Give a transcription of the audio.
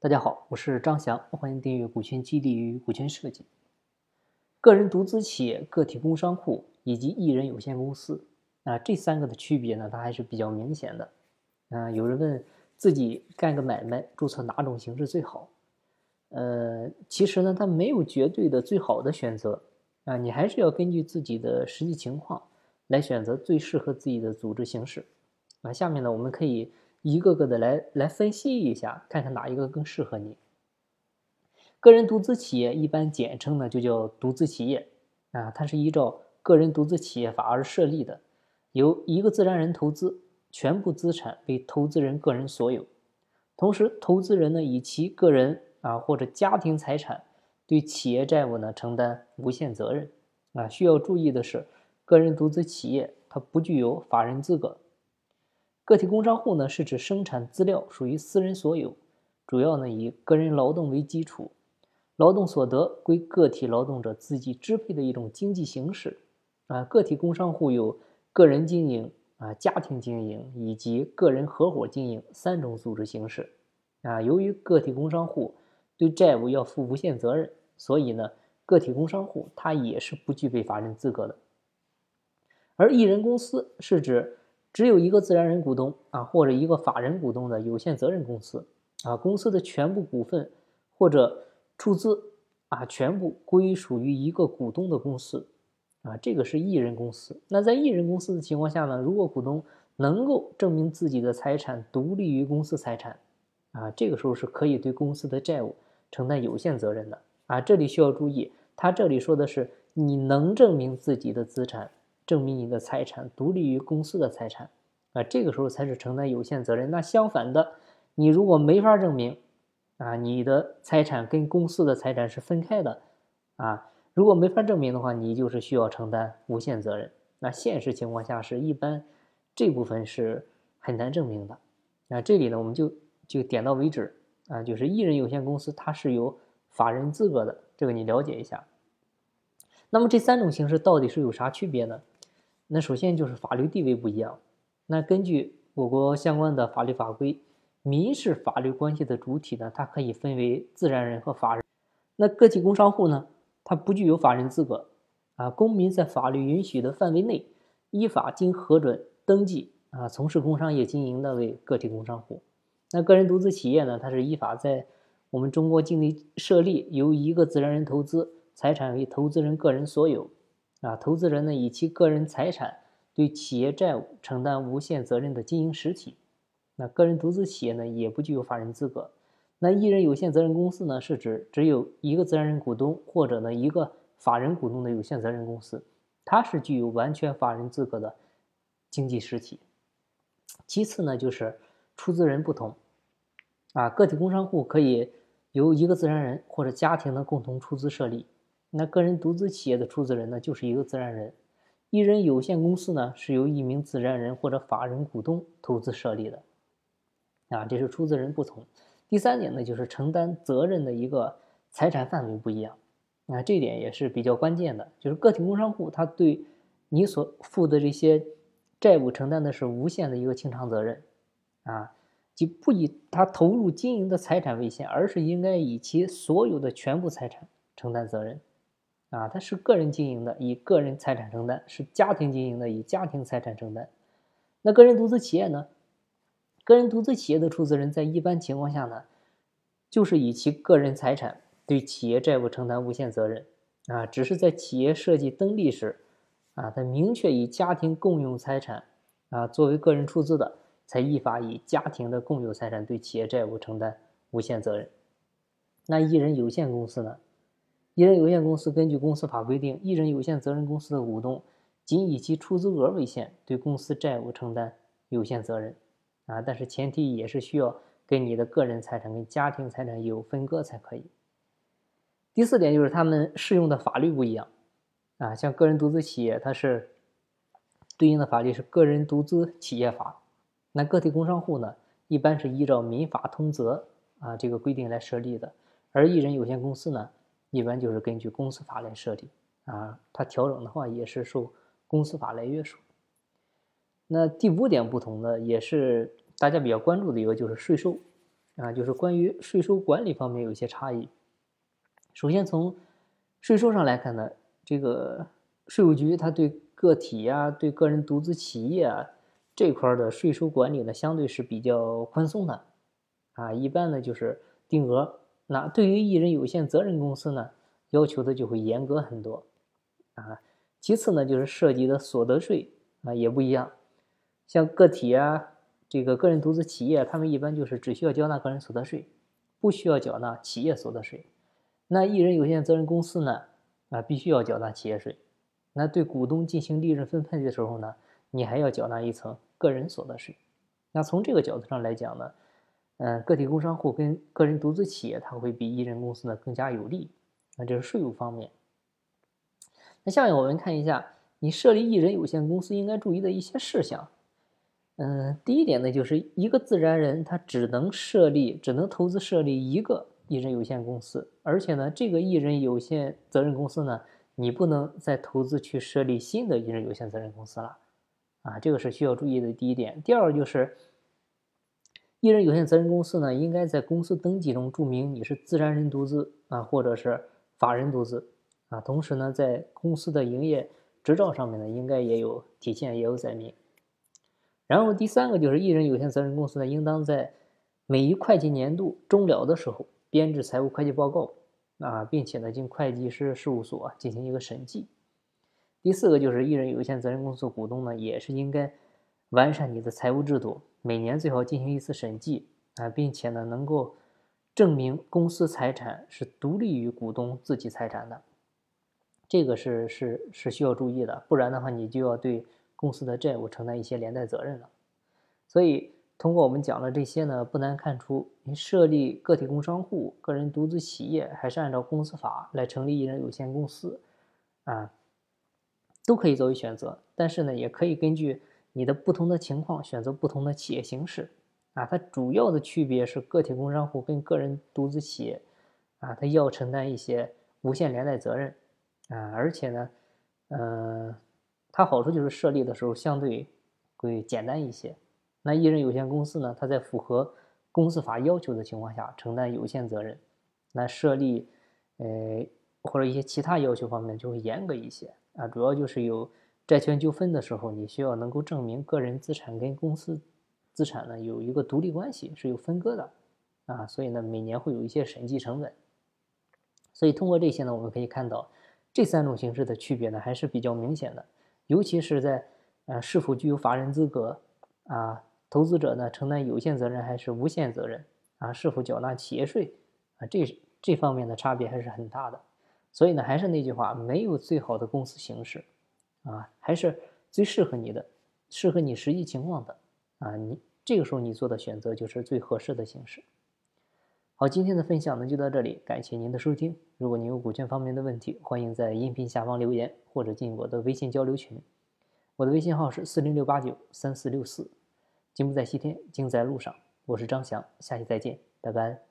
大家好，我是张翔，欢迎订阅《股权激励与股权设计》。个人独资企业、个体工商户以及一人有限公司啊，这三个的区别呢，它还是比较明显的。啊，有人问自己干个买卖，注册哪种形式最好？呃，其实呢，它没有绝对的最好的选择啊，你还是要根据自己的实际情况来选择最适合自己的组织形式。啊，下面呢，我们可以。一个个的来来分析一下，看看哪一个更适合你。个人独资企业一般简称呢就叫独资企业啊，它是依照个人独资企业法而设立的，由一个自然人投资，全部资产为投资人个人所有，同时投资人呢以其个人啊或者家庭财产对企业债务呢承担无限责任啊。需要注意的是，个人独资企业它不具有法人资格。个体工商户呢，是指生产资料属于私人所有，主要呢以个人劳动为基础，劳动所得归个体劳动者自己支配的一种经济形式。啊，个体工商户有个人经营、啊家庭经营以及个人合伙经营三种组织形式。啊，由于个体工商户对债务要负无限责任，所以呢，个体工商户它也是不具备法人资格的。而一人公司是指。只有一个自然人股东啊，或者一个法人股东的有限责任公司啊，公司的全部股份或者出资啊，全部归属于一个股东的公司啊，这个是一人公司。那在一人公司的情况下呢，如果股东能够证明自己的财产独立于公司财产啊，这个时候是可以对公司的债务承担有限责任的啊。这里需要注意，他这里说的是你能证明自己的资产。证明你的财产独立于公司的财产，啊，这个时候才是承担有限责任。那相反的，你如果没法证明，啊，你的财产跟公司的财产是分开的，啊，如果没法证明的话，你就是需要承担无限责任。那现实情况下是一般这部分是很难证明的。那这里呢，我们就就点到为止，啊，就是一人有限公司它是有法人资格的，这个你了解一下。那么这三种形式到底是有啥区别呢？那首先就是法律地位不一样。那根据我国相关的法律法规，民事法律关系的主体呢，它可以分为自然人和法人。那个体工商户呢，它不具有法人资格啊。公民在法律允许的范围内，依法经核准登记啊，从事工商业经营的为个体工商户。那个人独资企业呢，它是依法在我们中国境内设立，由一个自然人投资，财产为投资人个人所有。啊，投资人呢以其个人财产对企业债务承担无限责任的经营实体，那个人独资企业呢也不具有法人资格。那一人有限责任公司呢是指只有一个自然人股东或者呢一个法人股东的有限责任公司，它是具有完全法人资格的经济实体。其次呢就是出资人不同，啊，个体工商户可以由一个自然人或者家庭的共同出资设立。那个人独资企业的出资人呢，就是一个自然人；一人有限公司呢，是由一名自然人或者法人股东投资设立的。啊，这是出资人不同。第三点呢，就是承担责任的一个财产范围不一样。啊，这点也是比较关键的，就是个体工商户他对你所负的这些债务承担的是无限的一个清偿责任。啊，即不以他投入经营的财产为限，而是应该以其所有的全部财产承担责任。啊，它是个人经营的，以个人财产承担；是家庭经营的，以家庭财产承担。那个人独资企业呢？个人独资企业的出资人在一般情况下呢，就是以其个人财产对企业债务承担无限责任。啊，只是在企业设计登记时，啊，他明确以家庭共用财产啊作为个人出资的，才依法以家庭的共有财产对企业债务承担无限责任。那一人有限公司呢？一人有限公司根据公司法规定，一人有限责任公司的股东仅以其出资额为限，对公司债务承担有限责任，啊，但是前提也是需要跟你的个人财产跟家庭财产有分割才可以。第四点就是他们适用的法律不一样，啊，像个人独资企业，它是对应的法律是个人独资企业法，那个体工商户呢，一般是依照民法通则啊这个规定来设立的，而一人有限公司呢。一般就是根据公司法来设立啊，它调整的话也是受公司法来约束。那第五点不同的，也是大家比较关注的一个，就是税收啊，就是关于税收管理方面有一些差异。首先从税收上来看呢，这个税务局它对个体呀、对个人独资企业啊这块的税收管理呢，相对是比较宽松的，啊，一般呢就是定额。那对于一人有限责任公司呢，要求的就会严格很多，啊。其次呢，就是涉及的所得税啊也不一样，像个体啊，这个个人独资企业，他们一般就是只需要交纳个人所得税，不需要缴纳企业所得税。那一人有限责任公司呢，啊，必须要缴纳企业税。那对股东进行利润分配的时候呢，你还要缴纳一层个人所得税。那从这个角度上来讲呢，嗯，个体工商户跟个人独资企业，它会比一人公司呢更加有利。那这是税务方面。那下面我们看一下，你设立一人有限公司应该注意的一些事项。嗯，第一点呢，就是一个自然人他只能设立，只能投资设立一个。一人有限公司，而且呢，这个一人有限责任公司呢，你不能再投资去设立新的一人有限责任公司了，啊，这个是需要注意的第一点。第二就是，一人有限责任公司呢，应该在公司登记中注明你是自然人独资啊，或者是法人独资啊，同时呢，在公司的营业执照上面呢，应该也有体现，也有载明。然后第三个就是，一人有限责任公司呢，应当在每一会计年度终了的时候。编制财务会计报告啊，并且呢，经会计师事务所进行一个审计。第四个就是一人有限责任公司股东呢，也是应该完善你的财务制度，每年最好进行一次审计啊，并且呢，能够证明公司财产是独立于股东自己财产的，这个是是是需要注意的，不然的话，你就要对公司的债务承担一些连带责任了。所以。通过我们讲的这些呢，不难看出，你设立个体工商户、个人独资企业，还是按照公司法来成立一人有限公司，啊，都可以作为选择。但是呢，也可以根据你的不同的情况选择不同的企业形式，啊，它主要的区别是个体工商户跟个人独资企业，啊，它要承担一些无限连带责任，啊，而且呢，嗯，它好处就是设立的时候相对会简单一些。那一人有限公司呢？它在符合公司法要求的情况下承担有限责任。那设立，呃，或者一些其他要求方面就会严格一些啊。主要就是有债权纠纷的时候，你需要能够证明个人资产跟公司资产呢有一个独立关系，是有分割的啊。所以呢，每年会有一些审计成本。所以通过这些呢，我们可以看到这三种形式的区别呢还是比较明显的，尤其是在呃是否具有法人资格啊。投资者呢承担有限责任还是无限责任啊？是否缴纳企业税啊？这这方面的差别还是很大的。所以呢，还是那句话，没有最好的公司形式啊，还是最适合你的，适合你实际情况的啊。你这个时候你做的选择就是最合适的形式。好，今天的分享呢就到这里，感谢您的收听。如果您有股权方面的问题，欢迎在音频下方留言或者进我的微信交流群。我的微信号是四零六八九三四六四。金不在西天，精在路上。我是张翔，下期再见，拜拜。